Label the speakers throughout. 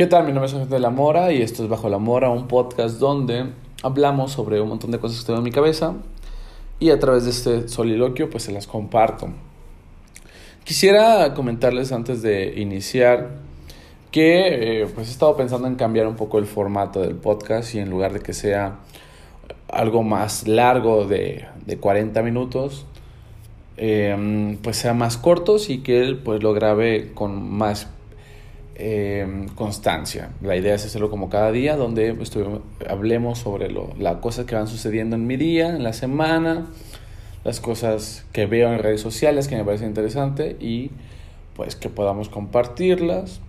Speaker 1: ¿Qué tal? Mi nombre es Jorge de la Mora y esto es Bajo la Mora, un podcast donde hablamos sobre un montón de cosas que tengo en mi cabeza y a través de este soliloquio pues se las comparto. Quisiera comentarles antes de iniciar que eh, pues he estado pensando en cambiar un poco el formato del podcast y en lugar de que sea algo más largo de, de 40 minutos, eh, pues sea más cortos y que él pues lo grabe con más eh, constancia. La idea es hacerlo como cada día, donde hablemos sobre lo, las cosas que van sucediendo en mi día, en la semana, las cosas que veo en redes sociales que me parecen interesantes y pues que podamos compartirlas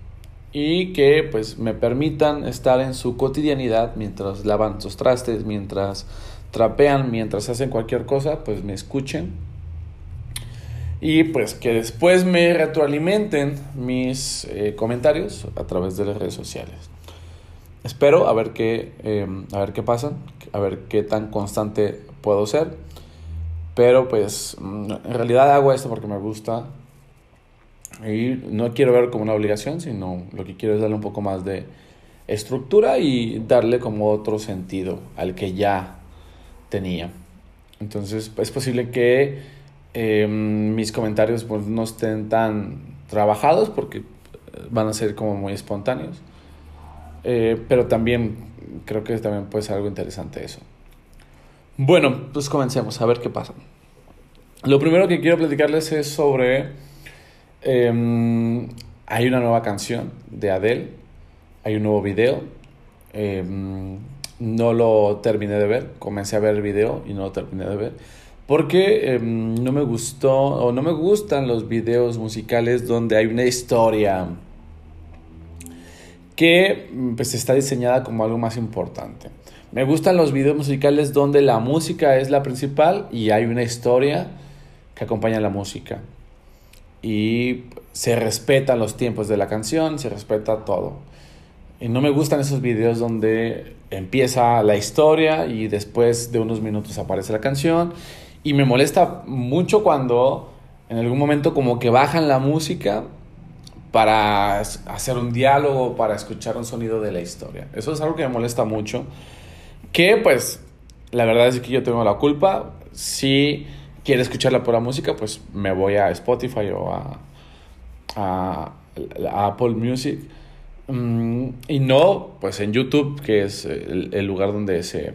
Speaker 1: y que pues me permitan estar en su cotidianidad mientras lavan sus trastes, mientras trapean, mientras hacen cualquier cosa, pues me escuchen y pues que después me retroalimenten mis eh, comentarios a través de las redes sociales. Espero a ver qué, em, a ver qué pasa, a ver qué tan constante puedo ser. Pero pues mm, en realidad hago esto porque me gusta y no quiero ver como una obligación, sino lo que quiero es darle un poco más de estructura y darle como otro sentido al que ya tenía. Entonces es posible que Em, mis comentarios pues, no estén tan trabajados porque eh, van a ser como muy espontáneos. Eh, pero también creo que también puede ser algo interesante eso. Bueno, pues comencemos a ver qué pasa. Lo primero que quiero platicarles es sobre... Em, hay una nueva canción de Adele, hay un nuevo video. Em, no lo terminé de ver, comencé a ver el video y no lo terminé de ver porque em, no me gustó o no me gustan los videos musicales donde hay una historia que pues está diseñada como algo más importante. Me gustan los videos musicales donde la música es la principal y hay una historia que acompaña la música. Y se respetan los tiempos de la canción, se respeta todo. Y no me gustan esos videos donde empieza la historia y después de unos minutos aparece la canción y me molesta mucho cuando en algún momento como que bajan la música para hacer un diálogo, para escuchar un sonido de la historia. Eso es algo que me molesta mucho. Que pues la verdad es que yo tengo la culpa. Si quiere escuchar la pura música, pues me voy a Spotify o a, a, Apple Music. Mm, y no, pues en YouTube, que es el lugar donde se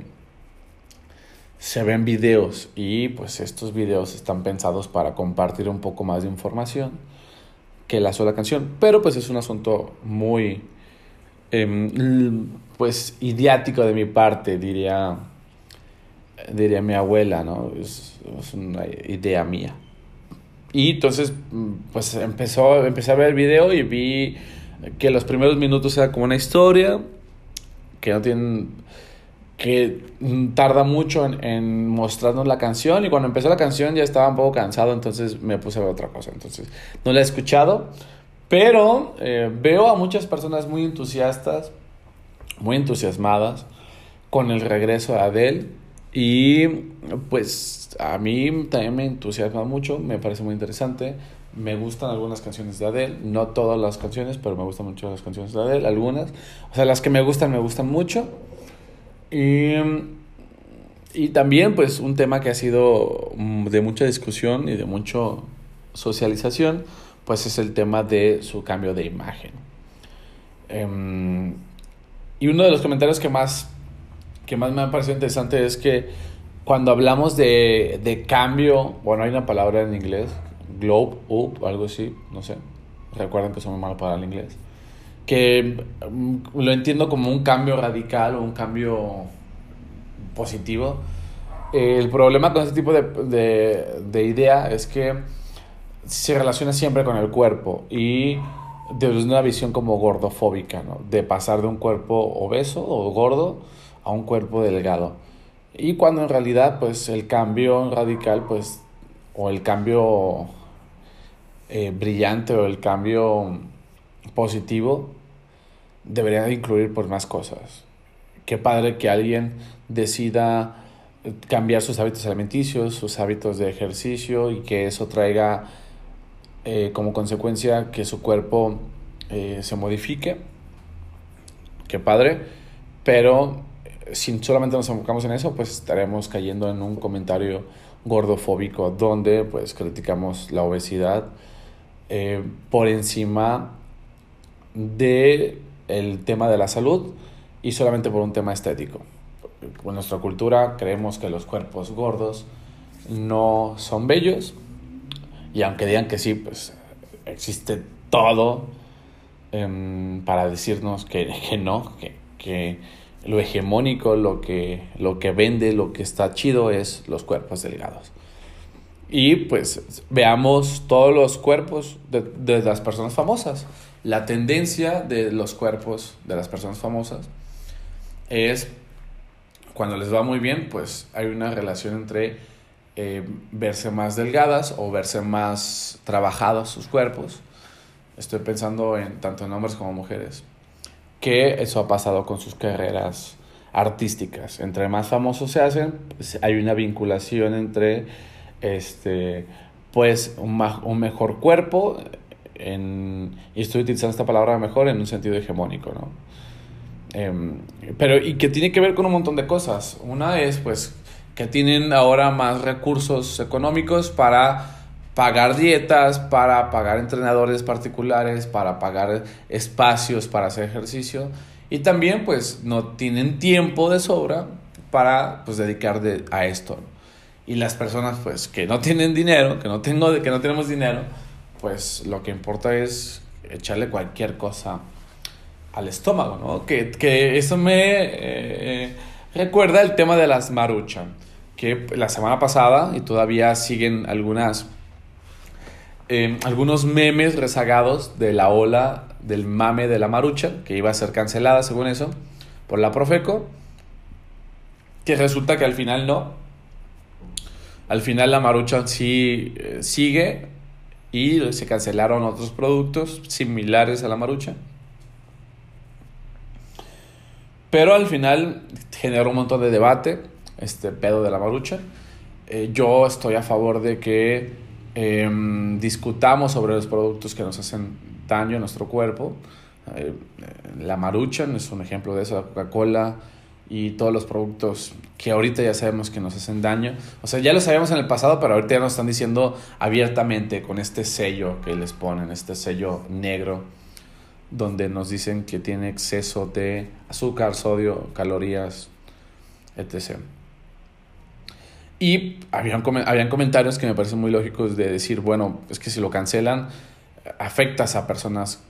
Speaker 1: se ven videos y pues estos videos están pensados para compartir un poco más de información que la sola canción, pero pues es un asunto muy em, pues idiático de mi parte, diría diría mi abuela, ¿no? Es, es, una idea mía. Y entonces pues empezó empecé a ver el video y vi que los primeros minutos era como una historia que no tienen que tarda mucho en, mostrarnos la canción y cuando empezó la canción ya estaba un poco cansado, entonces me puse a ver otra cosa. Entonces no la he escuchado, pero eh, veo a muchas personas muy entusiastas, muy entusiasmadas con el regreso de Adele y pues a mí también me entusiasma mucho, me parece muy interesante. Me gustan algunas canciones de Adele, no todas las canciones, pero me gustan mucho las canciones de Adele, algunas. O sea, las que me gustan, me gustan mucho. Y, y también, pues, un tema que ha sido mm, de mucha discusión y de mucha socialización, pues es el tema de su cambio de imagen. Em, y uno de los comentarios que más, que más me ha parecido interesante es que cuando hablamos de, de cambio, bueno, hay una palabra en inglés, globe up, algo así, no sé, recuerden que soy muy malo para el inglés que mm, lo entiendo como un cambio radical o un cambio positivo. El problema con este tipo de, de, de idea es que se relaciona siempre con el cuerpo y desde una visión como gordofóbica, ¿no? de pasar de un cuerpo obeso o gordo a un cuerpo delgado. Y cuando en realidad pues el cambio radical pues o el cambio eh, brillante o el cambio positivo debería incluir por más cosas. Qué padre que alguien decida cambiar sus hábitos alimenticios, sus hábitos de ejercicio y que eso traiga eh, como consecuencia que su cuerpo eh, se modifique qué padre, pero si solamente nos enfocamos en eso, pues estaremos cayendo en un comentario gordofóbico donde pues criticamos la obesidad eh, por encima de el tema de la salud y solamente por un tema estético. En nuestra cultura creemos que los cuerpos gordos no son bellos y aunque digan que sí, pues existe todo em, para decirnos que, que no, que, que, lo hegemónico, lo que, lo que vende, lo que está chido es los cuerpos delgados. Y pues veamos todos los cuerpos de, de las personas famosas. La tendencia de los cuerpos de las personas famosas es cuando les va muy bien, pues hay una relación entre eh, verse más delgadas o verse más trabajados sus cuerpos. Estoy pensando en tanto en hombres como mujeres. Que eso ha pasado con sus carreras artísticas. Entre más famosos se hacen, pues hay una vinculación entre este pues un, un mejor cuerpo en, y estoy utilizando esta palabra mejor en un sentido hegemónico, ¿no? Em, pero y que tiene que ver con un montón de cosas. Una es pues que tienen ahora más recursos económicos para pagar dietas, para pagar entrenadores particulares, para pagar espacios para hacer ejercicio y también pues no tienen tiempo de sobra para pues dedicar a esto. Y las personas pues que no tienen dinero, que no tengo que no tenemos dinero, pues lo que importa es echarle cualquier cosa al estómago, ¿no? Que, que eso me eh, recuerda el tema de las maruchan que la semana pasada, y todavía siguen algunas, em, algunos memes rezagados de la ola del mame de la marucha, que iba a ser cancelada según eso, por la Profeco, que resulta que al final no. Al final la marucha sí eh, sigue y se cancelaron otros productos similares a la marucha. Pero al final generó un montón de debate este pedo de la marucha. Eh, yo estoy a favor de que em, discutamos sobre los productos que nos hacen daño a nuestro cuerpo. Eh, la marucha es un ejemplo de eso, la Coca-Cola y todos los productos que ahorita ya sabemos que nos hacen daño. O sea, ya lo sabíamos en el pasado, pero ahorita ya nos están diciendo abiertamente con este sello que les ponen, este sello negro, donde nos dicen que tiene exceso de azúcar, sodio, calorías, etc. Y habían, habían comentarios que me parecen muy lógicos de decir, bueno, es que si lo cancelan, afectas a personas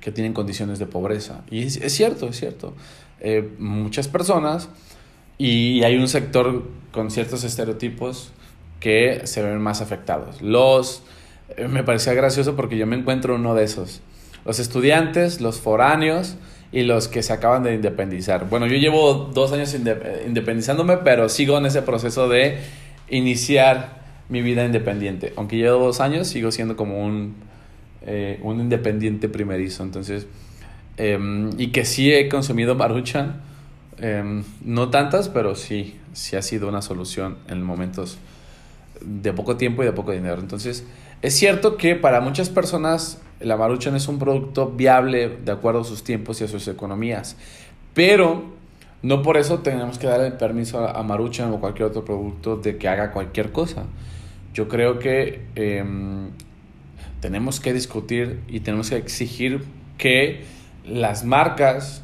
Speaker 1: que tienen condiciones de pobreza. Y es, cierto, es cierto. Eh, muchas personas, y hay un sector con ciertos estereotipos que se ven más afectados. Los, eh, me parecía gracioso porque yo me encuentro uno de esos. Los estudiantes, los foráneos, y los que se acaban de independizar. Bueno, yo llevo dos años independizándome, pero sigo en ese proceso de iniciar mi vida independiente. Aunque llevo dos años, sigo siendo como un, eh, un independiente primerizo. Entonces, em, y que sí he consumido maruchan, em, no tantas, pero sí, sí ha sido una solución en momentos de poco tiempo y de poco dinero. Entonces, es cierto que para muchas personas la Maruchan es un producto viable de acuerdo a sus tiempos y a sus economías, pero no por eso tenemos que darle permiso a Maruchan o cualquier otro producto de que haga cualquier cosa. Yo creo que em, tenemos que discutir y tenemos que exigir que las marcas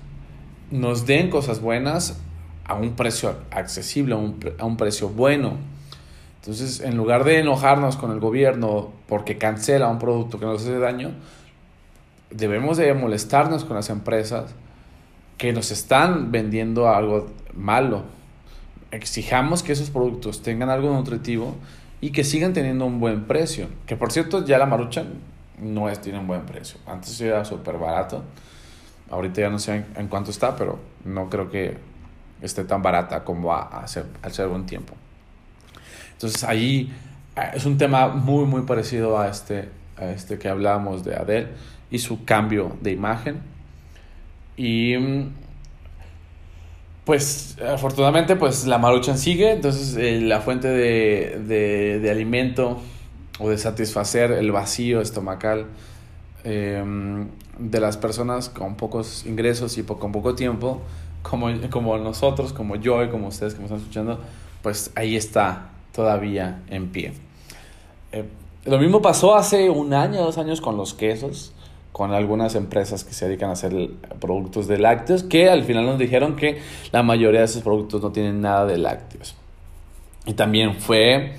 Speaker 1: nos den cosas buenas a un precio accesible, a un, precio bueno entonces, en lugar de enojarnos con el gobierno porque cancela un producto que nos hace daño, debemos de molestarnos con las empresas que nos están vendiendo algo malo. Exijamos que esos productos tengan algo nutritivo y que sigan teniendo un buen precio. Que por cierto, ya la marucha no es, tiene un buen precio. Antes era súper barato. Ahorita ya no sé en, cuánto está, pero no creo que esté tan barata como a, a hace, hace algún tiempo. Entonces ahí eh, es un tema muy, muy parecido a este, a este que hablábamos de Adele y su cambio de imagen. Y pues afortunadamente pues la maruchan sigue, entonces eh, la fuente de, de, de, alimento o de satisfacer el vacío estomacal em, de las personas con pocos ingresos y con poco tiempo, como, como nosotros, como yo y como ustedes que me están escuchando, pues ahí está todavía en pie. Eh, lo mismo pasó hace un año, dos años con los quesos, con algunas empresas que se dedican a hacer productos de lácteos, que al final nos dijeron que la mayoría de esos productos no tienen nada de lácteos. Y también fue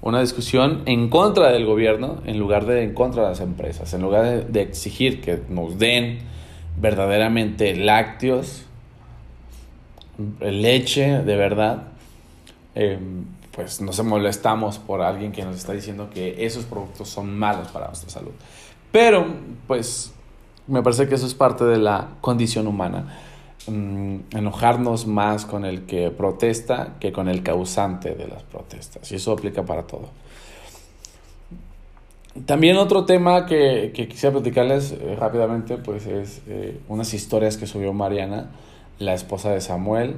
Speaker 1: una discusión en contra del gobierno en lugar de en contra de las empresas, en lugar de, exigir que nos den verdaderamente lácteos, leche de verdad, em, pues nos molestamos por alguien que nos está diciendo que esos productos son malos para nuestra salud. Pero, pues, me parece que eso es parte de la condición humana. Mm, enojarnos más con el que protesta que con el causante de las protestas. Y eso aplica para todo. También otro tema que, quisiera platicarles eh, rápidamente, pues es eh, unas historias que subió Mariana, la esposa de Samuel,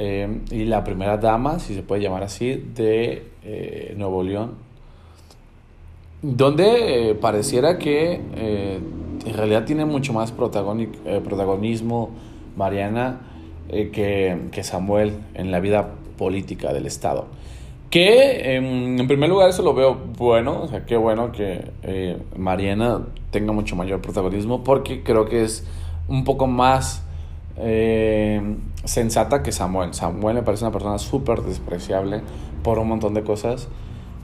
Speaker 1: Em, y la primera dama, si se puede llamar así, de eh, Nuevo León, donde eh, pareciera que eh, en realidad tiene mucho más protagonismo Mariana que, que, Samuel en la vida política del Estado. Que em, en primer lugar eso lo veo bueno, o sea, qué bueno que Mariana tenga mucho mayor protagonismo porque creo que es un poco más eh, sensata que Samuel. Samuel me parece una persona súper despreciable por un montón de cosas.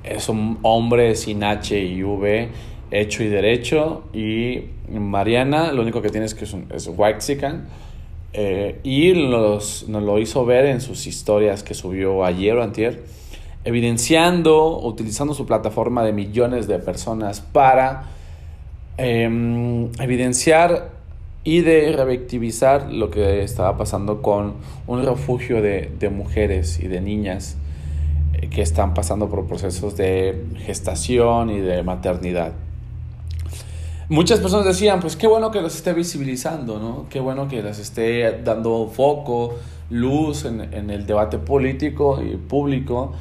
Speaker 1: Es un hombre sin H y V, hecho y derecho. Y Mariana, lo único que tiene es que es, un, es eh, y nos lo hizo ver en sus historias que subió ayer o antier, evidenciando, utilizando su plataforma de millones de personas para em, evidenciar y de revictimizar lo que estaba pasando con un refugio de, mujeres y de niñas eh, que están pasando por procesos de gestación y de maternidad. Muchas personas decían, pues qué bueno que las esté visibilizando, ¿no? Qué bueno que las esté dando foco, luz en, en el debate político y público.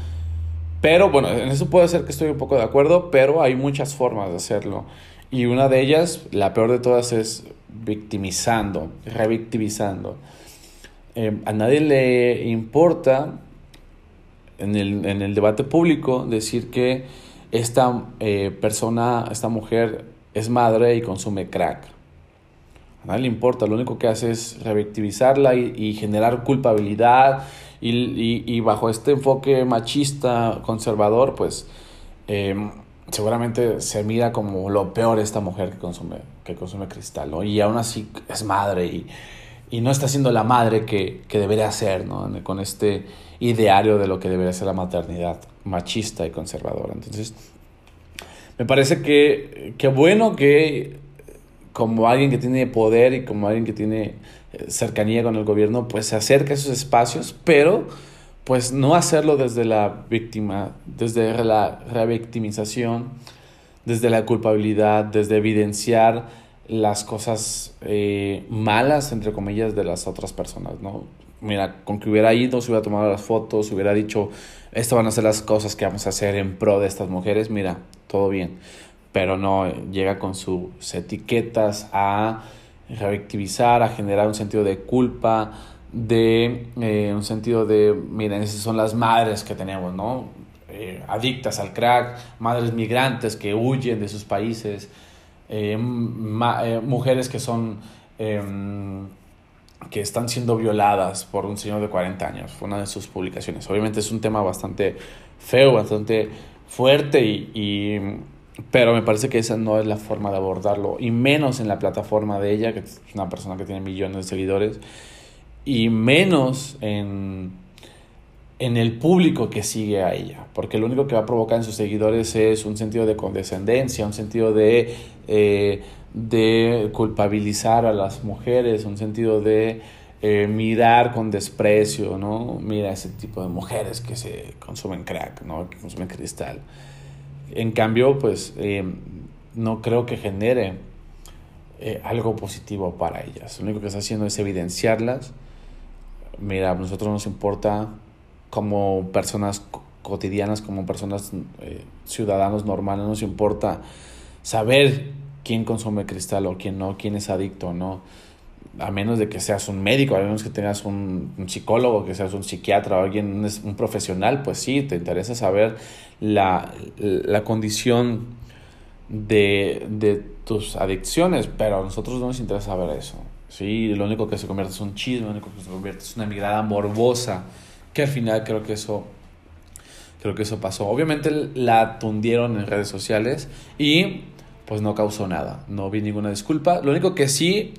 Speaker 1: Pero bueno, en eso puede ser que estoy un poco de acuerdo, pero hay muchas formas de hacerlo. Y una de ellas, la peor de todas, es victimizando, revictimizando. Eh, a nadie le importa en el, en el, debate público decir que esta eh, persona, esta mujer es madre y consume crack. A nadie le importa, lo único que hace es revictimizarla y, generar culpabilidad y, y, bajo este enfoque machista, conservador, pues eh, seguramente se mira como lo peor esta mujer que consume, que consume cristal. Y aún así es madre y, y no está siendo la madre que, que, debería ser, ¿no? Con este ideario de lo que debería ser la maternidad machista y conservadora. Entonces, me parece que, bueno que como alguien que tiene poder y como alguien que tiene eh, cercanía con el gobierno, pues se acerca a esos espacios, pero pues no hacerlo desde la víctima, desde la revictimización, desde la culpabilidad, desde evidenciar las cosas eh, malas, entre comillas, de las otras personas, ¿no? Mira, con que hubiera ido, se hubiera tomado las fotos, hubiera dicho, estas van a ser las cosas que vamos a hacer en pro de estas mujeres, mira, todo bien. Pero no, llega con sus etiquetas a revictimizar, a generar un sentido de culpa, de eh, un sentido de, miren, esas son las madres que tenemos, ¿no? Eh, adictas al crack, madres migrantes que huyen de sus países, eh, mujeres que son, em, que están siendo violadas por un señor de 40 años, fue una de sus publicaciones. Obviamente es un tema bastante feo, bastante fuerte y pero me parece que esa no es la forma de abordarlo, y menos en la plataforma de ella, que es una persona que tiene millones de seguidores, y menos en, en el público que sigue a ella, porque lo único que va a provocar en sus seguidores es un sentido de condescendencia, un sentido de, eh, de culpabilizar a las mujeres, un sentido de eh, mirar con desprecio, ¿no? Mira ese tipo de mujeres que se consumen crack, ¿no? Que consumen cristal. En cambio, pues eh, no creo que genere algo positivo para ellas. Lo único que está haciendo es evidenciarlas mira, a nosotros nos importa como personas cotidianas, como personas eh, ciudadanos normales, nos importa saber quién consume cristal o quién no, quién es adicto o no. A menos de que seas un médico, a menos que tengas un, psicólogo, que seas un psiquiatra o alguien, un, profesional, pues sí, te interesa saber la, la condición de, de, tus adicciones, pero a nosotros no nos interesa saber eso. Sí, lo único que se convierte es un chisme, lo único que se convierte es una mirada morbosa, que al final creo que eso creo que eso pasó. Obviamente la tundieron en redes sociales y pues no causó nada, no vi ninguna disculpa. Lo único que sí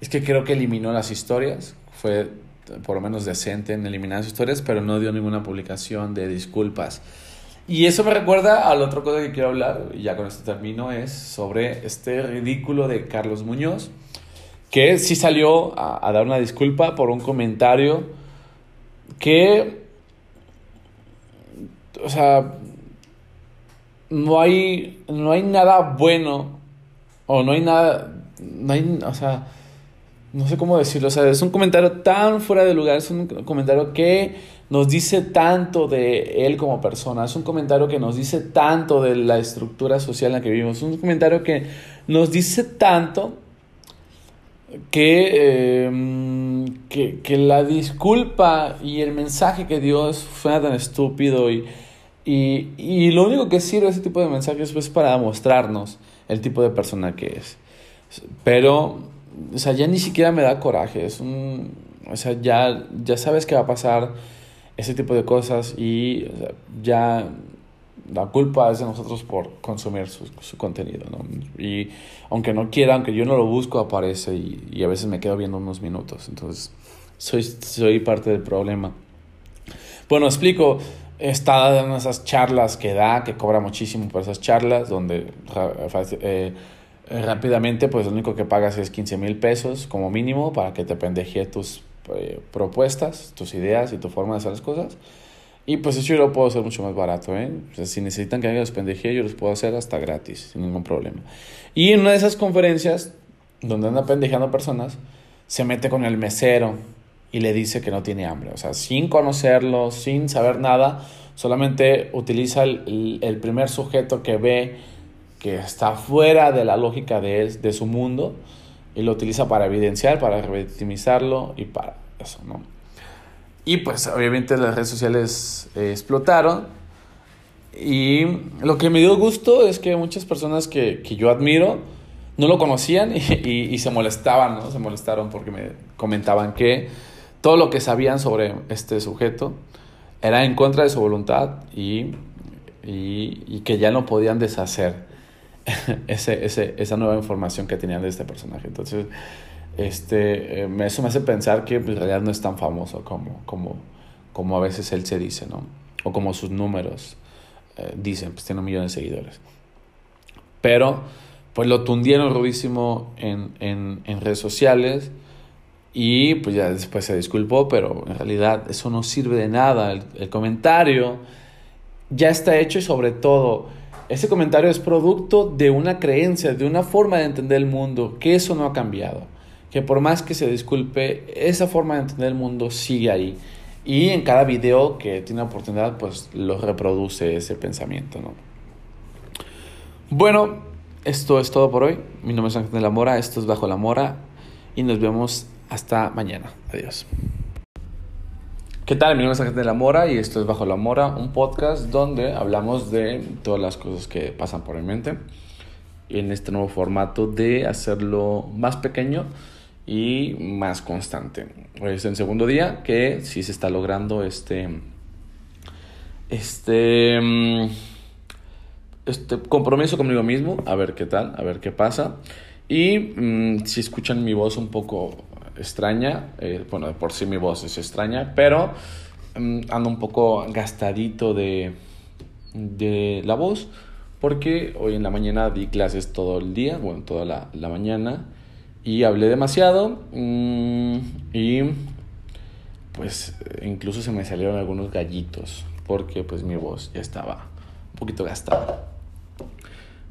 Speaker 1: es que creo que eliminó las historias, fue por lo menos decente en eliminar las historias, pero no dio ninguna publicación de disculpas. Y eso me recuerda a la otra cosa que quiero hablar, y ya con esto termino, es sobre este ridículo de Carlos Muñoz, que sí salió a, a dar una disculpa por un comentario que, o sea, no hay, no hay nada bueno, o no hay nada, no hay, o sea, no sé cómo decirlo, o sea, es un comentario tan fuera de lugar, es un comentario que nos dice tanto de él como persona, es un comentario que nos dice tanto de la estructura social en la que vivimos, es un comentario que nos dice tanto que, em, que, que, la disculpa y el mensaje que dio fue tan estúpido y, y, y, lo único que sirve ese tipo de mensajes es para mostrarnos el tipo de persona que es. Pero o sea, ya ni siquiera me da coraje, es un, o sea, ya, ya sabes que va a pasar ese tipo de cosas y ya la culpa es de nosotros por consumir su, su, contenido, ¿no? Y aunque no quiera, aunque yo no lo busco, aparece y, a veces me quedo viendo unos minutos, entonces soy, soy parte del problema. Bueno, explico, está en esas charlas que da, que cobra muchísimo por esas charlas, donde... Eh, rápidamente, pues lo único que pagas es 15 mil pesos como mínimo para que te pendeje tus eh, propuestas, tus ideas y tu forma de hacer las cosas. Y pues eso yo lo puedo hacer mucho más barato, ¿eh? si necesitan que alguien los pendeje, yo los puedo hacer hasta gratis, sin ningún problema. Y en una de esas conferencias, donde anda pendejando personas, se mete con el mesero y le dice que no tiene hambre. O sea, sin conocerlo, sin saber nada, solamente utiliza el, el primer sujeto que ve que está fuera de la lógica de, de su mundo y lo utiliza para evidenciar, para revictimizarlo y para eso, ¿no? Y pues obviamente las redes sociales eh, explotaron y lo que me dio gusto es que muchas personas que, que yo admiro no lo conocían y, y, y, se molestaban, ¿no? Se molestaron porque me comentaban que todo lo que sabían sobre este sujeto era en contra de su voluntad y, y que ya no podían deshacer ese, ese, esa nueva información que tenían de este personaje. Entonces, este, eh, eso me hace pensar que pues, en realidad no es tan famoso como, como, como a veces él se dice, ¿no? O como sus números eh, dicen, pues tiene un millón de seguidores. Pero, pues lo tundieron rudísimo en, en, en redes sociales y pues ya después se disculpó, pero en realidad eso no sirve de nada. El, el comentario ya está hecho y sobre todo ese comentario es producto de una creencia, de una forma de entender el mundo, que eso no ha cambiado. Que por más que se disculpe, esa forma de entender el mundo sigue ahí. Y en cada video que tiene oportunidad, pues lo reproduce ese pensamiento, ¿no? Bueno, esto es todo por hoy. Mi nombre es Ángel de la Mora, esto es Bajo la Mora y nos vemos hasta mañana. Adiós. ¿Qué tal? Mi nombre es Ángel de la Mora y esto es Bajo la Mora, un podcast donde hablamos de todas las cosas que pasan por mi mente en este nuevo formato de hacerlo más pequeño y más constante. Hoy es el segundo día que sí se está logrando este, este, este compromiso conmigo mismo, a ver qué tal, a ver qué pasa. Y mmm, si escuchan mi voz un poco extraña. Eh, bueno, de por sí mi voz es extraña, pero um, ando un poco gastadito de, de la voz porque hoy en la mañana di clases todo el día, bueno, toda la, la mañana y hablé demasiado um, y pues incluso se me salieron algunos gallitos porque pues mi voz ya estaba un poquito gastada.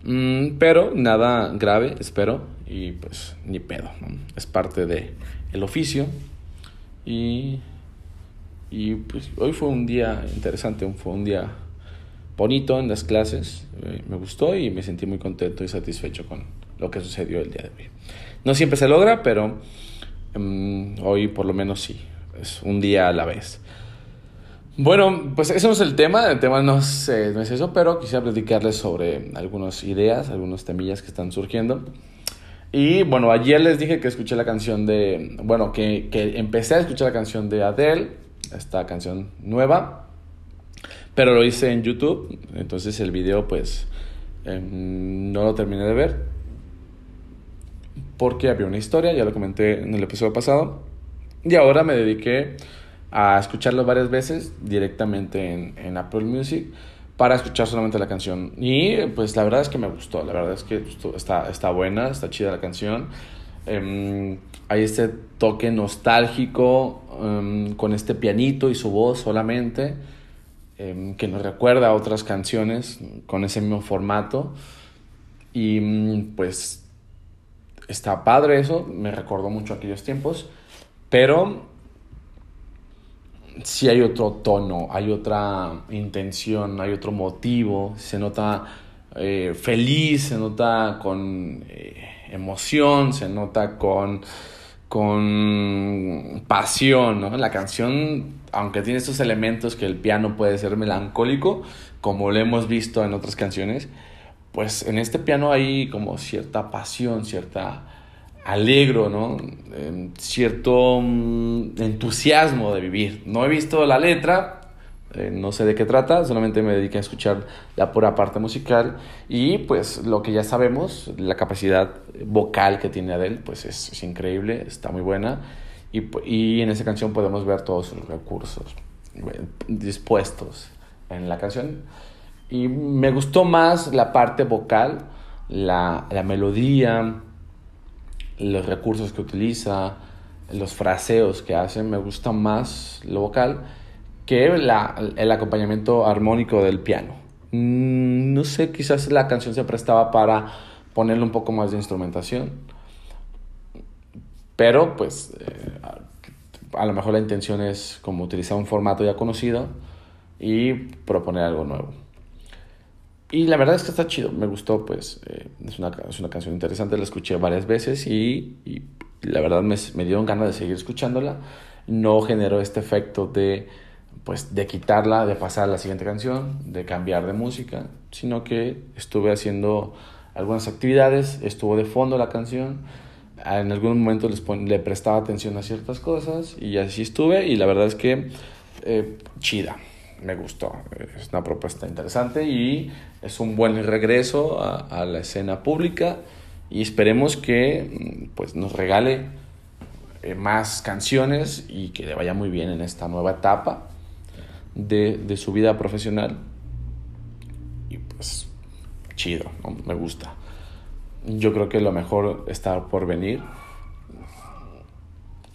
Speaker 1: Um, pero nada grave, espero, y pues ni pedo, ¿no? es parte de el oficio. Y, y pues hoy fue un día interesante, fue un día bonito en las clases. Eh, me gustó y me sentí muy contento y satisfecho con, lo que sucedió el día de hoy. No siempre se logra, pero um, hoy por lo menos sí, es un día a la vez. Bueno, pues ese no es el tema, el tema no es, eh, no es eso, pero quisiera platicarles sobre algunas ideas, algunos temillas que están surgiendo. Y bueno, ayer les dije que escuché la canción de, bueno, que, que empecé a escuchar la canción de Adele, esta canción nueva, pero lo hice en YouTube, entonces el video pues em, no lo terminé de ver, porque había una historia, ya lo comenté en el episodio pasado, y ahora me dediqué a escucharlo varias veces directamente en, en, Apple Music para escuchar solamente la canción. Y pues la verdad es que me gustó, la verdad es que está, está buena, está chida la canción. Um, hay este toque nostálgico um, con este pianito y su voz solamente um, que nos recuerda a otras canciones con ese mismo formato. Y mm, pues está padre eso, me recordó mucho aquellos tiempos, pero si hay otro tono, hay otra intención, hay otro motivo, se nota eh, feliz, se nota con eh, emoción, se nota con, con pasión, ¿no? La canción, aunque tiene estos elementos que el piano puede ser melancólico, como lo hemos visto en otras canciones, pues en este piano hay como cierta pasión, cierta alegro, ¿no? cierto mm, entusiasmo de vivir. No he visto la letra, eh, no sé de qué trata, solamente me dediqué a escuchar la pura parte musical y pues lo que ya sabemos, la capacidad vocal que tiene Adele, pues es, increíble, está muy buena y, y, en esa canción podemos ver todos los recursos dispuestos en la canción y me gustó más la parte vocal, la, la melodía, los recursos que utiliza, los fraseos que hace, me gusta más lo vocal que el acompañamiento armónico del piano. Mm, no sé, quizás la canción se prestaba para ponerle un poco más de instrumentación, pero pues eh, a lo mejor la intención es como utilizar un formato ya conocido y proponer algo nuevo. Y la verdad es que está chido, me gustó, pues eh, es, una, es, una, canción interesante, la escuché varias veces y, la verdad me, me, dieron ganas de seguir escuchándola. No generó este efecto de, pues, de quitarla, de pasar a la siguiente canción, de cambiar de música, sino que estuve haciendo algunas actividades, estuvo de fondo la canción, en algún momento les le prestaba atención a ciertas cosas y así estuve y la verdad es que eh, chida me gustó. Es una propuesta interesante y es un buen regreso a, la escena pública y esperemos que mm, pues, nos regale eh, más canciones y que le vaya muy bien en esta nueva etapa de, de su vida profesional. Y pues chido, me gusta. Yo creo que lo mejor está por venir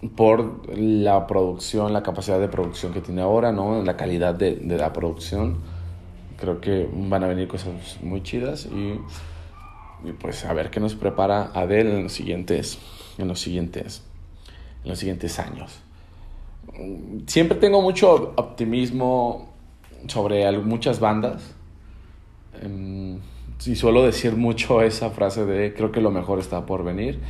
Speaker 1: por la producción, la capacidad de producción que tiene ahora, ¿no? La calidad de, de la producción. Creo que van a venir cosas muy chidas y, y, pues a ver qué nos prepara Adele en los siguientes, en los siguientes, en los siguientes años. Siempre tengo mucho optimismo sobre muchas bandas. Em, y suelo decir mucho esa frase de creo que lo mejor está por venir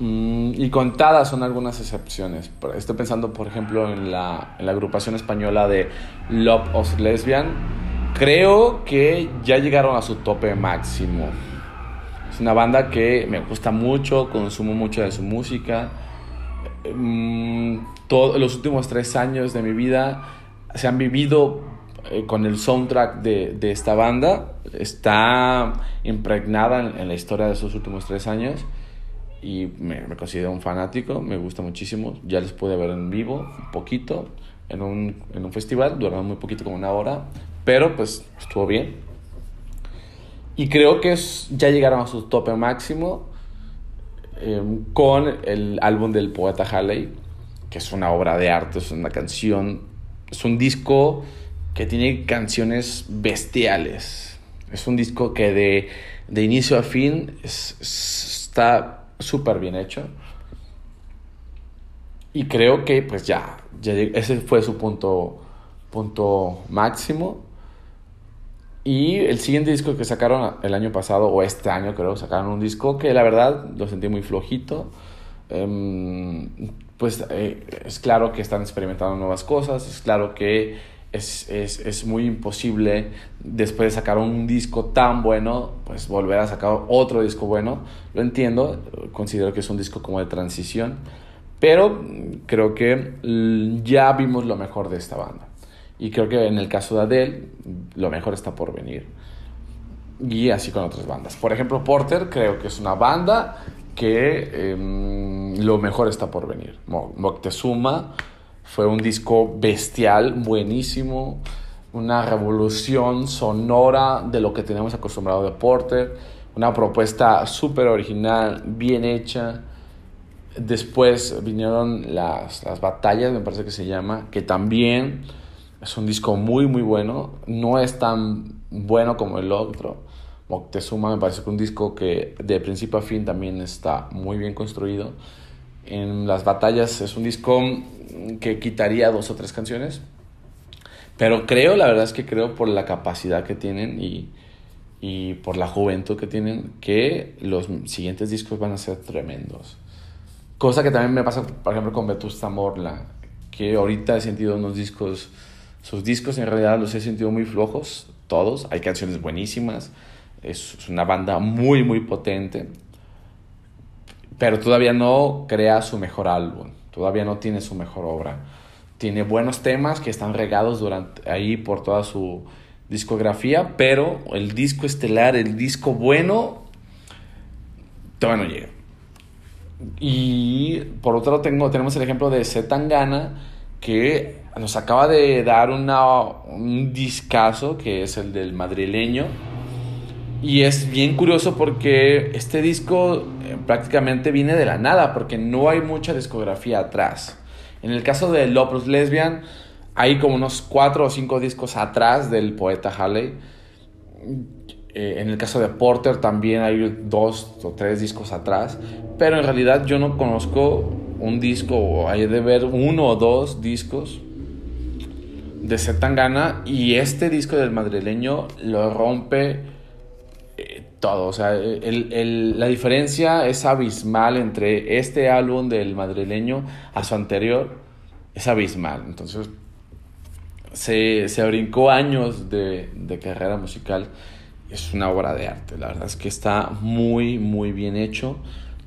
Speaker 1: Mm, y contadas son algunas excepciones. Estoy pensando, por ejemplo, en la, en la agrupación española de Love of Lesbian. Creo que ya llegaron a su tope máximo. Es una banda que me gusta mucho, consumo mucho de su música. Mm, todos los últimos tres años de mi vida se han vivido eh, con el soundtrack de, de, esta banda. Está impregnada en, en la historia de esos últimos tres años y me, me, considero un fanático, me gusta muchísimo. Ya les pude ver en vivo un poquito en un, en un festival, duraron muy poquito, como una hora, pero pues estuvo bien. Y creo que es, ya llegaron a su tope máximo eh, con el álbum del poeta Halley, que es una obra de arte, es una canción, es un disco que tiene canciones bestiales. Es un disco que de, de inicio a fin es, está súper bien hecho. Y creo que pues ya, ese fue su punto, punto máximo. Y el siguiente disco que sacaron el año pasado, o este año creo, sacaron un disco que la verdad lo sentí muy flojito. Em, pues eh, es claro que están experimentando nuevas cosas, es claro que es, es, es, muy imposible después de sacar un disco tan bueno, pues volver a sacar otro disco bueno. Lo entiendo, considero que es un disco como de transición, pero creo que ya vimos lo mejor de esta banda. Y creo que en el caso de Adele, lo mejor está por venir. Y así con otras bandas. Por ejemplo, Porter creo que es una banda que em, lo mejor está por venir. Moctezuma fue un disco bestial, buenísimo. Una revolución sonora de lo que tenemos acostumbrado de Porter. Una propuesta súper original, bien hecha. Después vinieron las, las batallas, me parece que se llama, que también es un disco muy, muy bueno. No es tan bueno como el otro. Moctezuma me parece que un disco que de principio a fin también está muy bien construido. En las batallas es un disco que quitaría dos o tres canciones. Pero creo, la verdad es que creo por la capacidad que tienen y, y por la juventud que tienen, que los siguientes discos van a ser tremendos. Cosa que también me pasa, por ejemplo, con Vetusta Morla, que ahorita he sentido unos discos sus discos en realidad los he sentido muy flojos, todos. Hay canciones buenísimas. Es una banda muy, muy potente. Pero todavía no crea su mejor álbum. Todavía no tiene su mejor obra. Tiene buenos temas que están regados ahí por toda su discografía. Pero el disco estelar, el disco bueno, todavía no llega. Y por otro lado tengo, tenemos el ejemplo de Zetangana que nos acaba de dar una, un discazo que es el del madrileño. Y es bien curioso porque este disco eh, prácticamente viene de la nada, porque no hay mucha discografía atrás. En el caso de Lopus Lesbian, hay como unos cuatro o cinco discos atrás del poeta Halley. Eh, en el caso de Porter también hay dos o tres discos atrás, pero en realidad yo no conozco un disco, o hay de ver uno o dos discos de Zetangana y este disco del madrileño lo rompe todo. O sea, la diferencia es abismal entre este álbum del madrileño a su anterior. Es abismal. Entonces, se, se brincó años de, de carrera musical. Es una obra de arte. La verdad es que está muy, muy bien hecho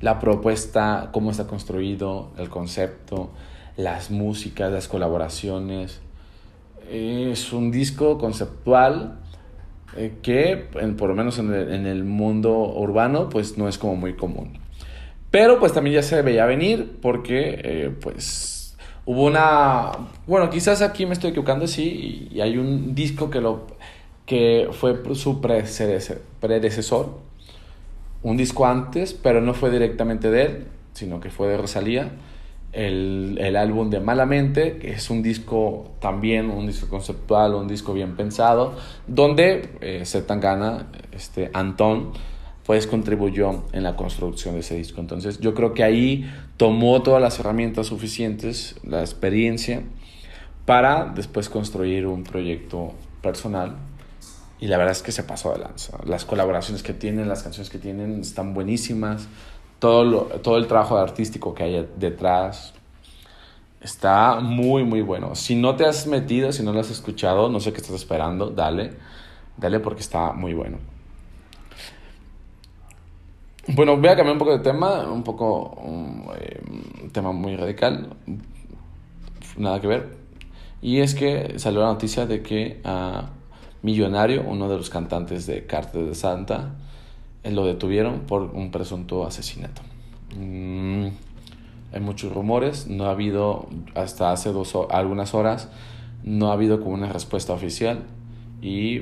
Speaker 1: la propuesta, cómo está construido, el concepto, las músicas, las colaboraciones. Es un disco conceptual eh, que, por lo menos en el, mundo urbano, pues no es como muy común. Pero pues también ya se veía venir porque eh, pues hubo una... Bueno, quizás aquí me estoy equivocando, sí, y, hay un disco que, lo, que fue su predecesor un disco antes, pero no fue directamente de él, sino que fue de Rosalía. El, el, álbum de Malamente, que es un disco también, un disco conceptual, un disco bien pensado, donde eh, Zetangana, este, Antón, pues contribuyó en la construcción de ese disco. Entonces yo creo que ahí tomó todas las herramientas suficientes, la experiencia, para después construir un proyecto personal y la verdad es que se pasó de lanza. Las colaboraciones que tienen, las canciones que tienen están buenísimas. Todo, lo, todo el trabajo artístico que hay detrás está muy, muy bueno. Si no te has metido, si no lo has escuchado, no sé qué estás esperando, dale. Dale porque está muy bueno. Bueno, voy a cambiar un poco de tema, un poco un, eh, tema muy radical, nada que ver. Y es que salió la noticia de que uh, Millonario, uno de los cantantes de Cártel de Santa, lo detuvieron por un presunto asesinato. Mm, hay muchos rumores, no ha habido, hasta hace dos, algunas horas, no ha habido como una respuesta oficial y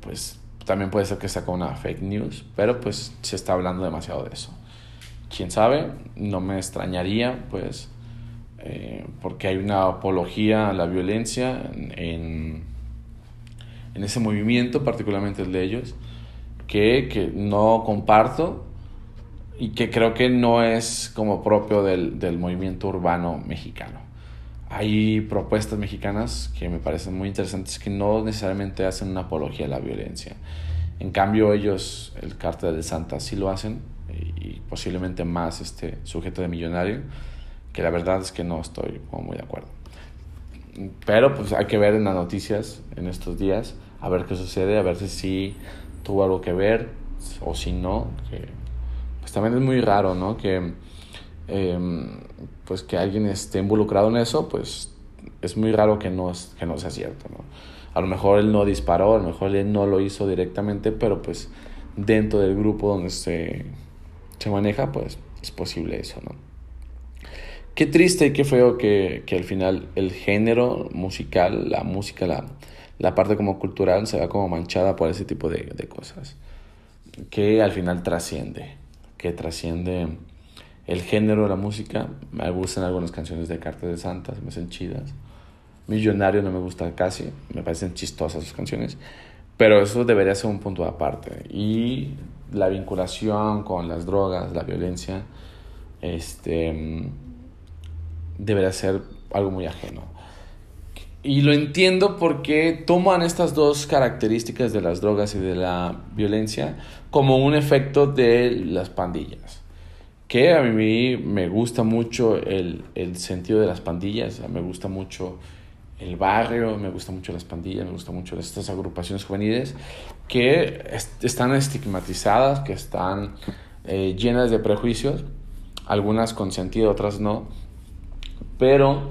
Speaker 1: pues también puede ser que como una fake news, pero pues se está hablando demasiado de eso. Quién sabe, no me extrañaría, pues, eh, porque hay una apología a la violencia en en ese movimiento, particularmente el de ellos, que, que no comparto y que creo que no es como propio del, del movimiento urbano mexicano. hay propuestas mexicanas que me parecen muy interesantes que no necesariamente hacen una apología a la violencia. En cambio, ellos, el cártel de Santa, sí lo hacen y posiblemente más este sujeto de millonario, que la verdad es que no estoy muy de acuerdo. Pero pues hay que ver en las noticias en estos días, a ver qué sucede, a ver si sí tuvo algo que ver o si no, que pues también es muy raro, ¿no? Que em, pues que alguien esté involucrado en eso, pues es muy raro que no, que no sea cierto, ¿no? A lo mejor él no disparó, a lo mejor él no lo hizo directamente, pero pues dentro del grupo donde se, se maneja, pues es posible eso, ¿no? Qué triste y qué feo que, que al final el género musical, la música, la, la parte como cultural se vea como manchada por ese tipo de, de cosas. Que al final trasciende, que trasciende el género de la música. Me gustan algunas canciones de Cartas de Santas, me hacen chidas. Millonario no me gusta casi, me parecen chistosas sus canciones. Pero eso debería ser un punto aparte. Y la vinculación con las drogas, la violencia, este debería ser algo muy ajeno. Y lo entiendo porque toman estas dos características de las drogas y de la violencia como un efecto de las pandillas. Que a mí me gusta mucho el, el sentido de las pandillas, me gusta mucho el barrio, me gusta mucho las pandillas, me gusta mucho estas agrupaciones juveniles que están estigmatizadas, que están eh, llenas de prejuicios, algunas con sentido, otras no pero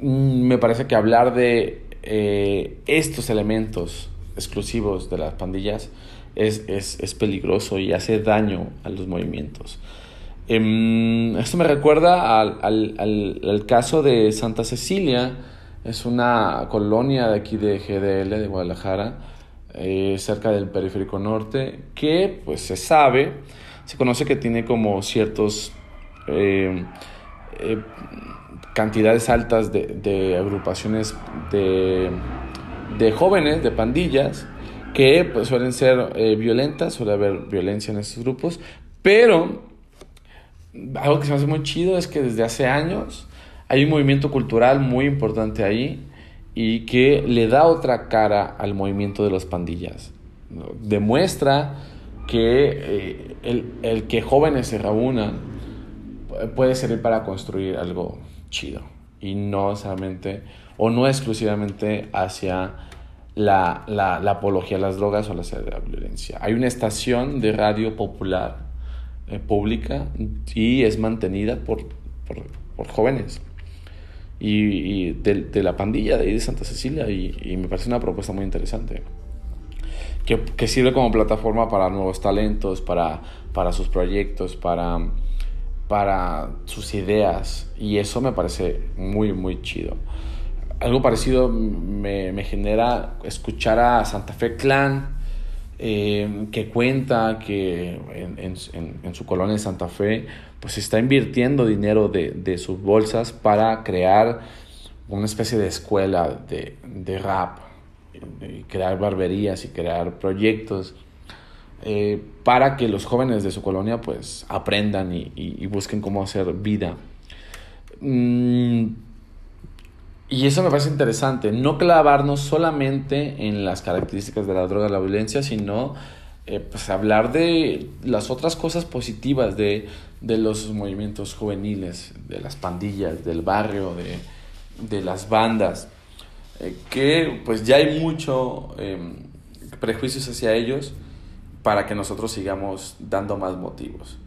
Speaker 1: me parece que hablar de eh, estos elementos exclusivos de las pandillas es, es, es, peligroso y hace daño a los movimientos. Em, esto me recuerda al, al, al, caso de Santa Cecilia, es una colonia de aquí de GDL, de Guadalajara, eh, cerca del periférico norte, que pues se sabe, se conoce que tiene como ciertos... Eh, cantidades altas de, agrupaciones de, de, jóvenes, de pandillas, que pues, suelen ser eh, violentas, suele haber violencia en estos grupos, pero algo que se me hace muy chido es que desde hace años hay un movimiento cultural muy importante ahí y que le da otra cara al movimiento de las pandillas. Demuestra que eh, el, el, que jóvenes se reúnan puede servir para construir algo chido y no solamente o no exclusivamente hacia la, la, la apología a las drogas o la, la violencia. Hay una estación de radio popular eh, pública y es mantenida por, por, por jóvenes y, y de, de, la pandilla de ahí de Santa Cecilia y, y me parece una propuesta muy interesante. Que, que, sirve como plataforma para nuevos talentos, para, para sus proyectos, para para sus ideas y eso me parece muy, muy chido. Algo parecido me, me genera escuchar a Santa Fe Clan, eh, que cuenta que en, en, en, su colonia de Santa Fe pues está invirtiendo dinero de, de sus bolsas para crear una especie de escuela de, de rap, y crear barberías y crear proyectos eh, para que los jóvenes de su colonia pues aprendan y, busquen cómo hacer vida. Mm, y eso me parece interesante, no clavarnos solamente en las características de la droga la violencia, sino eh, pues hablar de las otras cosas positivas de, los movimientos juveniles, de las pandillas, del barrio, de, las bandas, eh, que pues ya hay mucho prejuicios hacia ellos para que nosotros sigamos dando más motivos.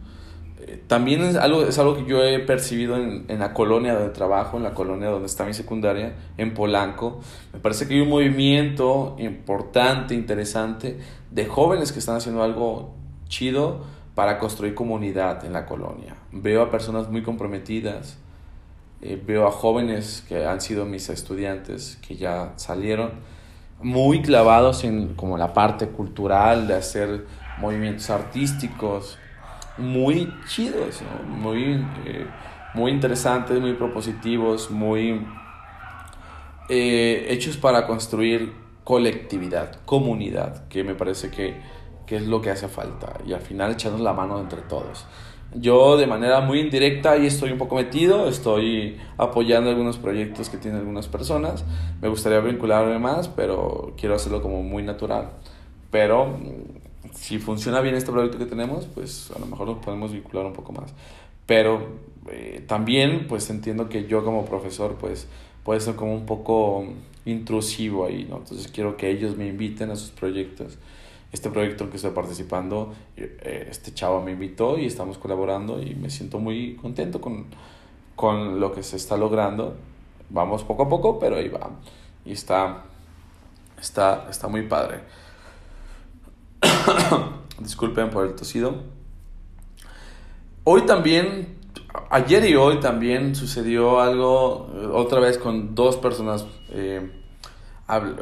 Speaker 1: Eh, también es algo, es algo que yo he percibido en, en, la colonia de trabajo, en la colonia donde está mi secundaria, en Polanco. Me parece que hay un movimiento importante, interesante, de jóvenes que están haciendo algo chido para construir comunidad en la colonia. Veo a personas muy comprometidas, eh, veo a jóvenes que han sido mis estudiantes, que ya salieron, muy clavados en como la parte cultural, de hacer movimientos artísticos, muy chidos, muy, eh, muy interesantes, muy propositivos, muy eh, hechos para construir colectividad, comunidad, que me parece que, que, es lo que hace falta. Y al final echarnos la mano entre todos. Yo de manera muy indirecta ahí estoy un poco metido, estoy apoyando algunos proyectos que tienen algunas personas. Me gustaría vincularme más, pero quiero hacerlo como muy natural. Pero mm, si funciona bien este proyecto que tenemos, pues a lo mejor nos podemos vincular un poco más. Pero eh, también pues entiendo que yo como profesor pues puede ser como un poco intrusivo ahí, ¿no? Entonces quiero que ellos me inviten a sus proyectos este proyecto en que estoy participando, eh, este chavo me invitó y estamos colaborando y me siento muy contento con, con lo que se está logrando. Vamos poco a poco, pero ahí va. Y está, está, está muy padre. Disculpen por el tosido. Hoy también, ayer y hoy también sucedió algo, otra vez con dos personas. Eh,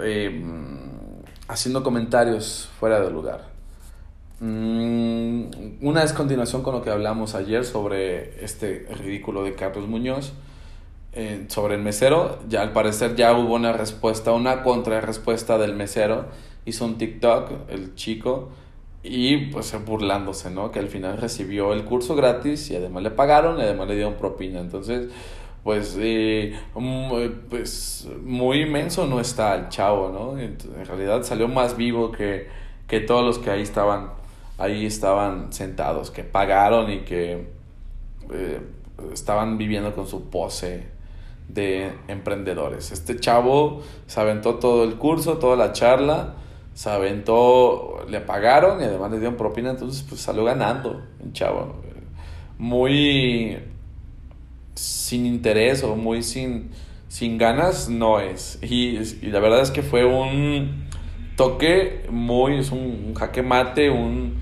Speaker 1: eh, haciendo comentarios fuera de lugar. Mm, una es continuación con lo que hablamos ayer sobre este ridículo de Carlos Muñoz, eh, sobre el mesero. Ya al parecer ya hubo una respuesta, una contrarrespuesta del mesero. Hizo un TikTok, el chico, y pues burlándose, ¿no? Que al final recibió el curso gratis y además le pagaron y además le dieron propina. Entonces, pues, eh, pues muy inmenso no está el chavo, ¿no? En realidad salió más vivo que, que todos los que ahí estaban, ahí estaban sentados, que pagaron y que eh, estaban viviendo con su pose de emprendedores. Este chavo se aventó todo el curso, toda la charla, se aventó, le pagaron y además le dieron propina, entonces pues salió ganando el chavo. Muy sin interés o muy sin, sin ganas no es. Y, la verdad es que fue un toque muy, es un, jaque mate, un,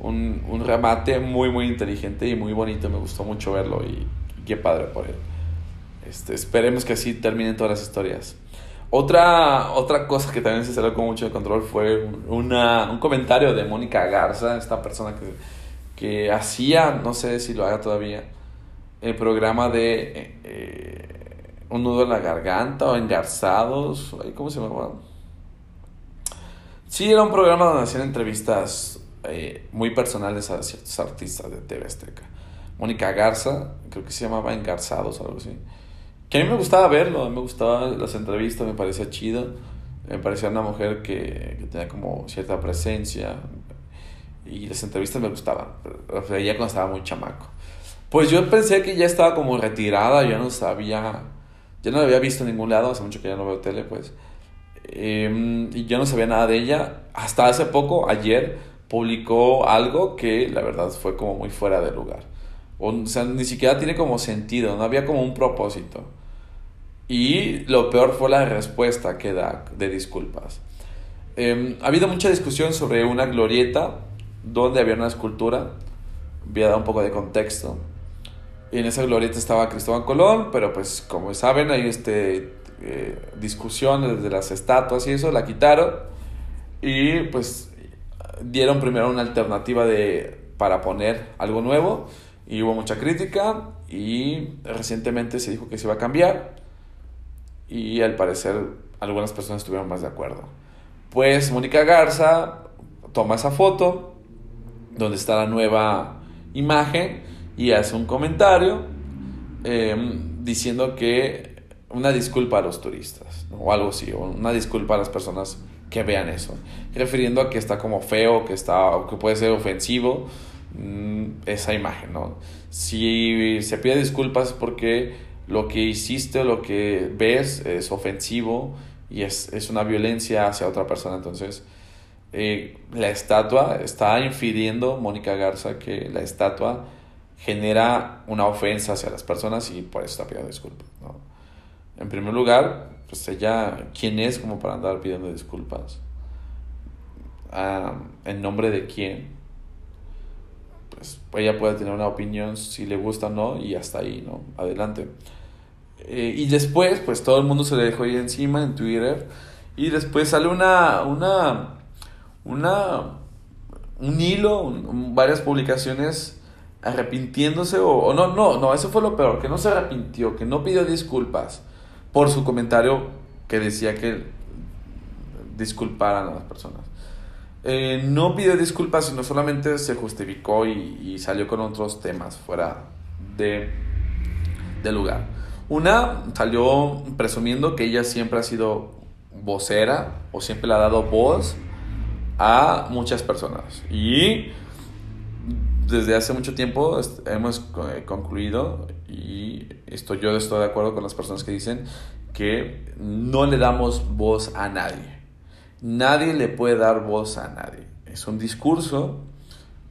Speaker 1: un, remate muy, muy inteligente y muy bonito. Me gustó mucho verlo y, qué padre por él. Este, esperemos que así terminen todas las historias. Otra, otra cosa que también se salió con mucho de control fue una, un comentario de Mónica Garza, esta persona que, que hacía, no sé si lo haga todavía, el programa de eh, Un nudo en la garganta o Engarzados, ¿cómo se llamaba? Sí, era un programa donde hacían entrevistas eh, muy personales a ciertos artistas de TV Azteca. Mónica Garza, creo que se llamaba Engarzados o algo así. Que a mí me gustaba verlo, me gustaban las entrevistas, me parecía chido. Me parecía una mujer que, que tenía como cierta presencia. Y las entrevistas me gustaban. O sea, ella cuando estaba muy chamaco. Pues yo pensé que ya estaba como retirada, ya no sabía, ya no la había visto en ningún lado, hace mucho que ya no veo tele, pues. Em, y yo no sabía nada de ella. Hasta hace poco, ayer, publicó algo que la verdad fue como muy fuera de lugar. O sea, ni siquiera tiene como sentido, no había como un propósito. Y lo peor fue la respuesta que da de disculpas. Em, ha habido mucha discusión sobre una glorieta donde había una escultura. Voy a dar un poco de contexto. Y en esa glorieta estaba Cristóbal Colón, pero pues como saben hay este, eh, de las estatuas y eso, la quitaron. Y pues dieron primero una alternativa de, para poner algo nuevo y hubo mucha crítica y recientemente se dijo que se iba a cambiar y al parecer algunas personas estuvieron más de acuerdo. Pues Mónica Garza toma esa foto donde está la nueva imagen y hace un comentario em, diciendo que una disculpa a los turistas o algo así, o una disculpa a las personas que vean eso, refiriendo a que está como feo, que está que puede ser ofensivo mm, esa imagen, ¿no? Si se pide disculpas porque lo que hiciste o lo que ves es ofensivo y es, es una violencia hacia otra persona, entonces eh, la estatua está infiriendo Mónica Garza que la estatua genera una ofensa hacia las personas y por eso está pidiendo disculpas. ¿no? En primer lugar, pues ella, ¿quién es como para andar pidiendo disculpas? ¿En nombre de quién? Pues ella puede tener una opinión si le gusta o no y hasta ahí, ¿no? Adelante. Eh, y después, pues todo el mundo se le dejó ahí encima en Twitter y después sale una, una, una, un hilo, varias publicaciones arrepintiéndose o, no, no, no, eso fue lo peor, que no se arrepintió, que no pidió disculpas por su comentario que decía que disculparan a las personas. eh, no pidió disculpas, sino solamente se justificó y, salió con otros temas fuera de, de lugar. Una salió presumiendo que ella siempre ha sido vocera o siempre le ha dado voz a muchas personas. Y desde hace mucho tiempo hemos eh, concluido, y esto, yo estoy de acuerdo con las personas que dicen que no le damos voz a nadie. Nadie le puede dar voz a nadie. Es un discurso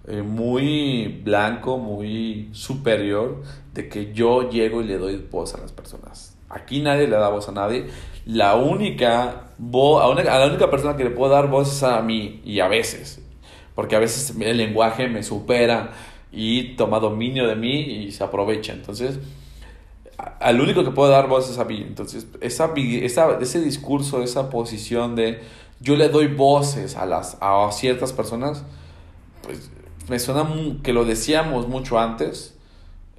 Speaker 1: eh, muy blanco, muy superior, de que yo llego y le doy voz a las personas. Aquí nadie le da voz a nadie. La única, voz, a, la única persona que le puedo dar voz es a mí y a veces. Porque a veces el lenguaje me supera y toma dominio de mí y se aprovecha. Entonces, al único que puedo dar voz es a mí. Entonces, esa, esa, ese discurso, esa posición de yo le doy voces a, las, a ciertas personas, pues me suena que lo decíamos mucho antes.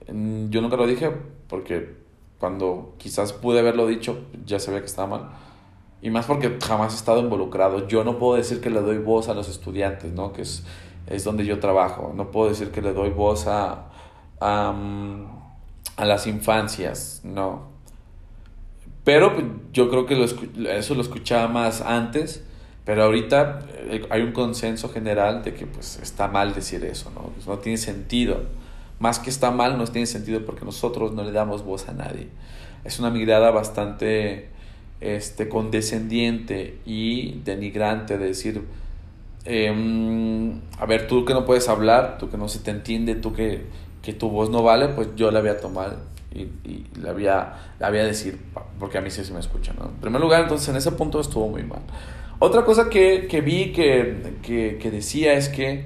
Speaker 1: Yo nunca lo dije porque cuando quizás pude haberlo dicho ya sabía que estaba mal. Y más porque jamás he estado involucrado. Yo no puedo decir que le doy voz a los estudiantes, ¿no? Que es, es donde yo trabajo. No puedo decir que le doy voz a, a, a las infancias, no. Pero pues, yo creo que eso lo escuchaba más antes pero ahorita eh, hay un consenso general de que pues está mal decir eso, ¿no? Pues, no tiene sentido. Más que está mal, no tiene sentido porque nosotros no le damos voz a nadie. Es una mirada bastante este, condescendiente y denigrante de decir, em, a ver, tú que no puedes hablar, tú que no se te entiende, tú que, que tu voz no vale, pues yo la voy a tomar y, y la, voy a, la voy a decir porque a mí sí se me escucha, ¿no? En primer lugar, entonces en ese punto estuvo muy mal. Otra cosa que, que vi que, que, que, decía es que,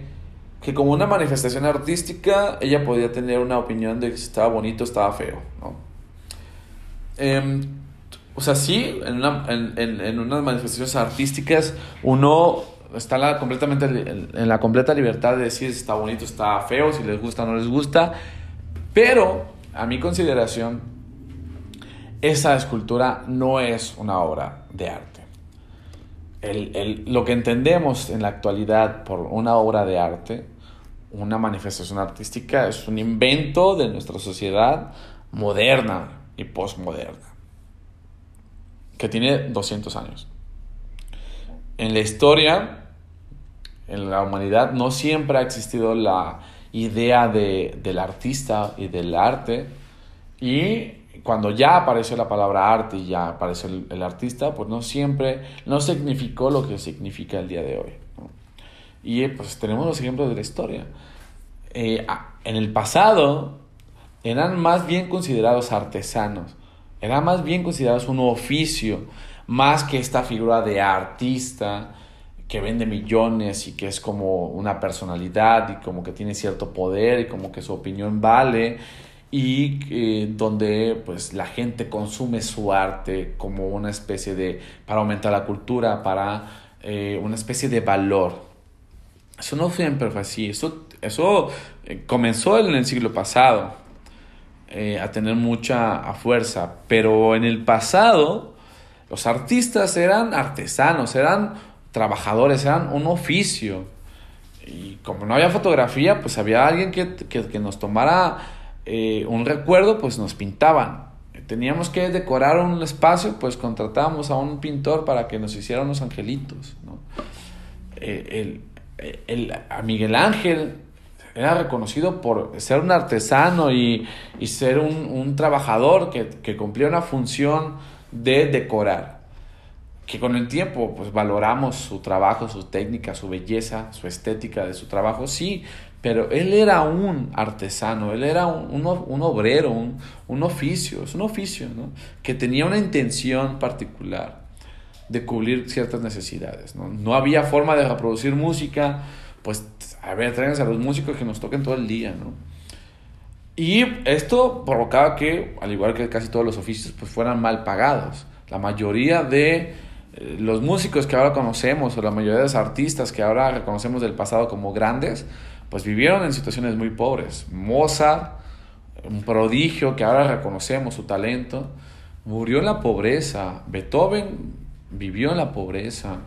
Speaker 1: que como una manifestación artística, ella podía tener una opinión de si estaba bonito o estaba feo, ¿no? Em, o sea, sí, en, una, en, en, en, unas manifestaciones artísticas uno está completamente, en la completa libertad de decir si está bonito, está feo, si les gusta o no les gusta, pero a mi consideración, esa escultura no es una obra de arte. El, lo que entendemos en la actualidad por una obra de arte, una manifestación artística, es un invento de nuestra sociedad moderna y postmoderna, que tiene 200 años. En la historia, en la humanidad, no siempre ha existido la idea de, del artista y del arte, y cuando ya apareció la palabra arte y ya apareció el, artista, pues no siempre, no significó lo que significa el día de hoy. Y pues tenemos los ejemplos de la historia. Eh, en el pasado eran más bien considerados artesanos, eran más bien considerados un oficio, más que esta figura de artista que vende millones y que es como una personalidad y como que tiene cierto poder y como que su opinión vale y eh, donde pues la gente consume su arte como una especie de para aumentar la cultura para eh, una especie de valor. Eso no siempre fue así. Eso, eso eh, comenzó en el siglo pasado a tener mucha fuerza pero en el pasado los artistas eran artesanos eran trabajadores eran un oficio y como no había fotografía pues había alguien que, que, nos tomara eh, un recuerdo, pues nos pintaban. Teníamos que decorar un espacio, pues contratábamos a un pintor para que nos hiciera unos angelitos. Eh, el, a Miguel Ángel era reconocido por ser un artesano y, ser un, trabajador que, que, cumplía una función de decorar. Que con el tiempo pues valoramos su trabajo, su técnica, su belleza, su estética de su trabajo, sí, pero él era un artesano, él era un, obrero, un, oficio, es un oficio, ¿no? Que tenía una intención particular de cubrir ciertas necesidades, ¿no? No había forma de reproducir música, pues, a ver, tráiganse a los músicos que nos toquen todo el día, ¿no? Y esto provocaba que, al igual que casi todos los oficios, pues fueran mal pagados. La mayoría de eh, los músicos que ahora conocemos, o la mayoría de los artistas que ahora reconocemos del pasado como grandes, pues vivieron en situaciones muy pobres. Mozart, un prodigio que ahora reconocemos su talento, murió en la pobreza. Beethoven vivió en la pobreza.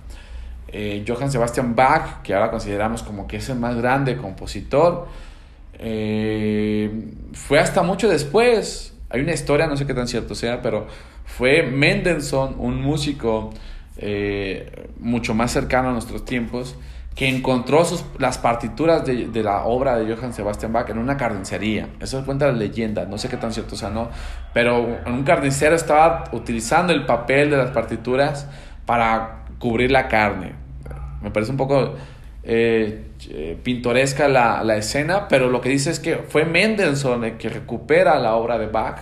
Speaker 1: Eh, Johann Sebastian Bach, que ahora consideramos como que es el más grande compositor, eh, fue hasta mucho después. Hay una historia, no sé qué tan cierto sea, pero fue Mendelssohn, un músico eh, mucho más cercano a nuestros tiempos, que encontró sus, las partituras de, la obra de Johann Sebastian Bach en una carnicería. Eso cuenta la leyenda, no sé qué tan cierto sea, ¿no? Pero un carnicero estaba utilizando el papel de las partituras para cubrir la carne. Me parece un poco eh, eh, pintoresca la, la, escena, pero lo que dice es que fue Mendelssohn el que recupera la obra de Bach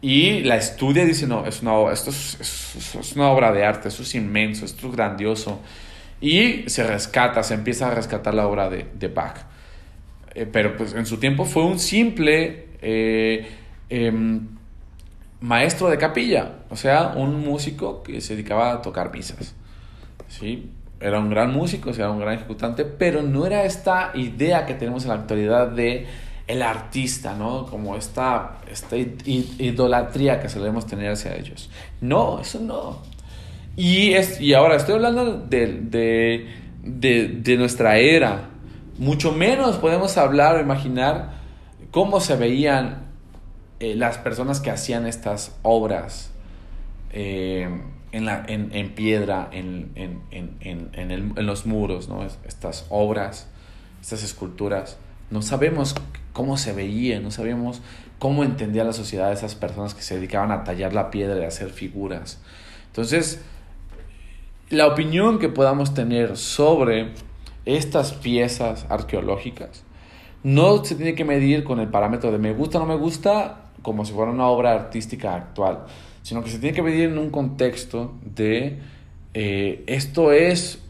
Speaker 1: y la estudia y dice, no, es una, esto es, una obra de arte, esto es inmenso, esto es grandioso. Y se rescata, se empieza a rescatar la obra de, de Bach. Eh, pero pues en su tiempo fue un simple eh, maestro de capilla, o sea, un músico que se dedicaba a tocar misas. ¿sí? Era un gran músico, era un gran ejecutante, pero no era esta idea que tenemos en la actualidad de el artista, ¿no? Como esta, esta idolatría que solemos tener hacia ellos. No, eso no. Y, es, y ahora estoy hablando de, de, de, nuestra era. Mucho menos podemos hablar o imaginar cómo se veían eh, las personas que hacían estas obras eh, en, la, en, en, piedra, en, en, el, en, los muros, ¿no? estas obras, estas esculturas. No sabemos cómo se veían, no sabemos cómo entendía la sociedad esas personas que se dedicaban a tallar la piedra y a hacer figuras. Entonces, la opinión que podamos tener sobre estas piezas arqueológicas no se tiene que medir con el parámetro de me gusta o no me gusta como si fuera una obra artística actual, sino que se tiene que medir en un contexto de eh, esto es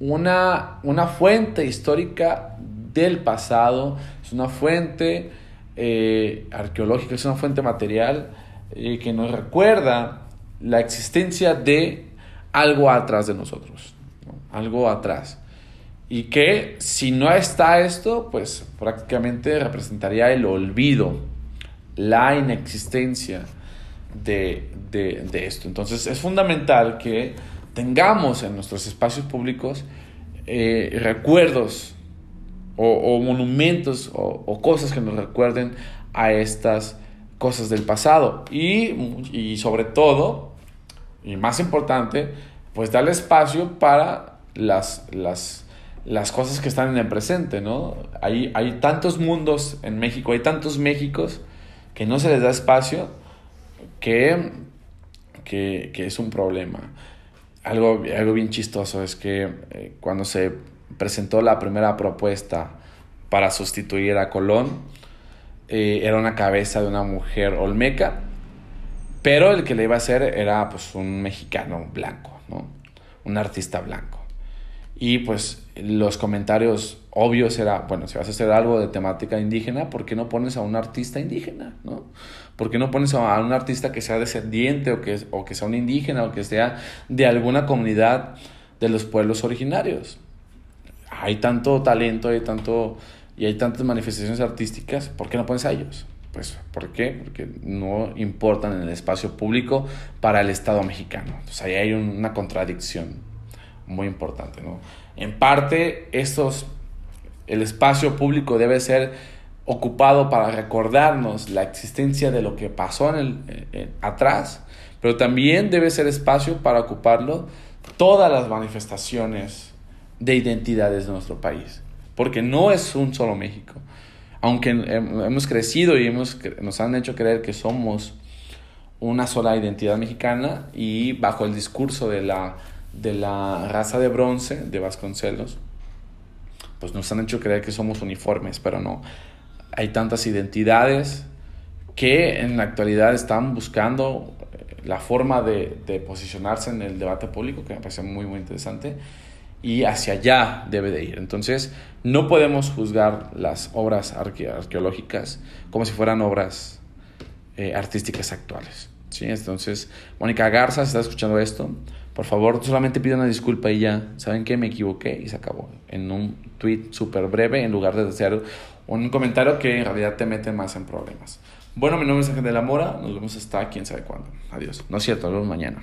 Speaker 1: una, una fuente histórica del pasado, es una fuente eh, arqueológica, es una fuente material eh, que nos recuerda la existencia de algo atrás de nosotros, ¿no? algo atrás. Y que si no está esto, pues prácticamente representaría el olvido, la inexistencia de, de, esto. Entonces es fundamental que tengamos en nuestros espacios públicos eh, recuerdos o, monumentos o, o, cosas que nos recuerden a estas cosas del pasado y, y sobre todo y más importante pues darle espacio para las, las, las cosas que están en el presente no hay, hay tantos mundos en México hay tantos Méxicos que no se les da espacio que, que, que es un problema algo, algo bien chistoso es que eh, cuando se presentó la primera propuesta para sustituir a Colón, eh, era una cabeza de una mujer olmeca, pero el que le iba a hacer era pues un mexicano blanco, ¿no? Un artista blanco. Y pues los comentarios obvios era, bueno, si vas a hacer algo de temática indígena, ¿por qué no pones a un artista indígena, no? ¿Por qué no pones a un artista que sea descendiente o que, o que sea un indígena o que sea de alguna comunidad de los pueblos originarios? Hay tanto talento, hay tanto, y hay tantas manifestaciones artísticas, ¿por qué no pones a ellos? Pues, ¿por qué? Porque no importan en el espacio público para el Estado mexicano. Entonces, ahí hay una contradicción muy importante, ¿no? En parte, estos, el espacio público debe ser ocupado para recordarnos la existencia de lo que pasó en el, eh, atrás, pero también debe ser espacio para ocuparlo todas las manifestaciones de identidades de nuestro país, porque no es un solo México. Aunque hemos crecido y hemos, nos han hecho creer que somos una sola identidad mexicana y bajo el discurso de la, de la raza de bronce de Vasconcelos, pues nos han hecho creer que somos uniformes, pero no hay tantas identidades que en la actualidad están buscando eh, la forma de, de, posicionarse en el debate público, que me parece muy, muy interesante, y hacia allá debe de ir. Entonces, no podemos juzgar las obras arque arqueológicas como si fueran obras eh, artísticas actuales. ¿sí? Entonces, Mónica Garza, está escuchando esto, por favor, solamente pida una disculpa y ya, ¿saben qué? Me equivoqué y se acabó. En un tweet súper breve, en lugar de desear un comentario que en realidad te mete más en problemas. Bueno, mi nombre es Ángel de la Mora, nos vemos hasta quién sabe cuándo. Adiós. No es cierto, nos vemos mañana.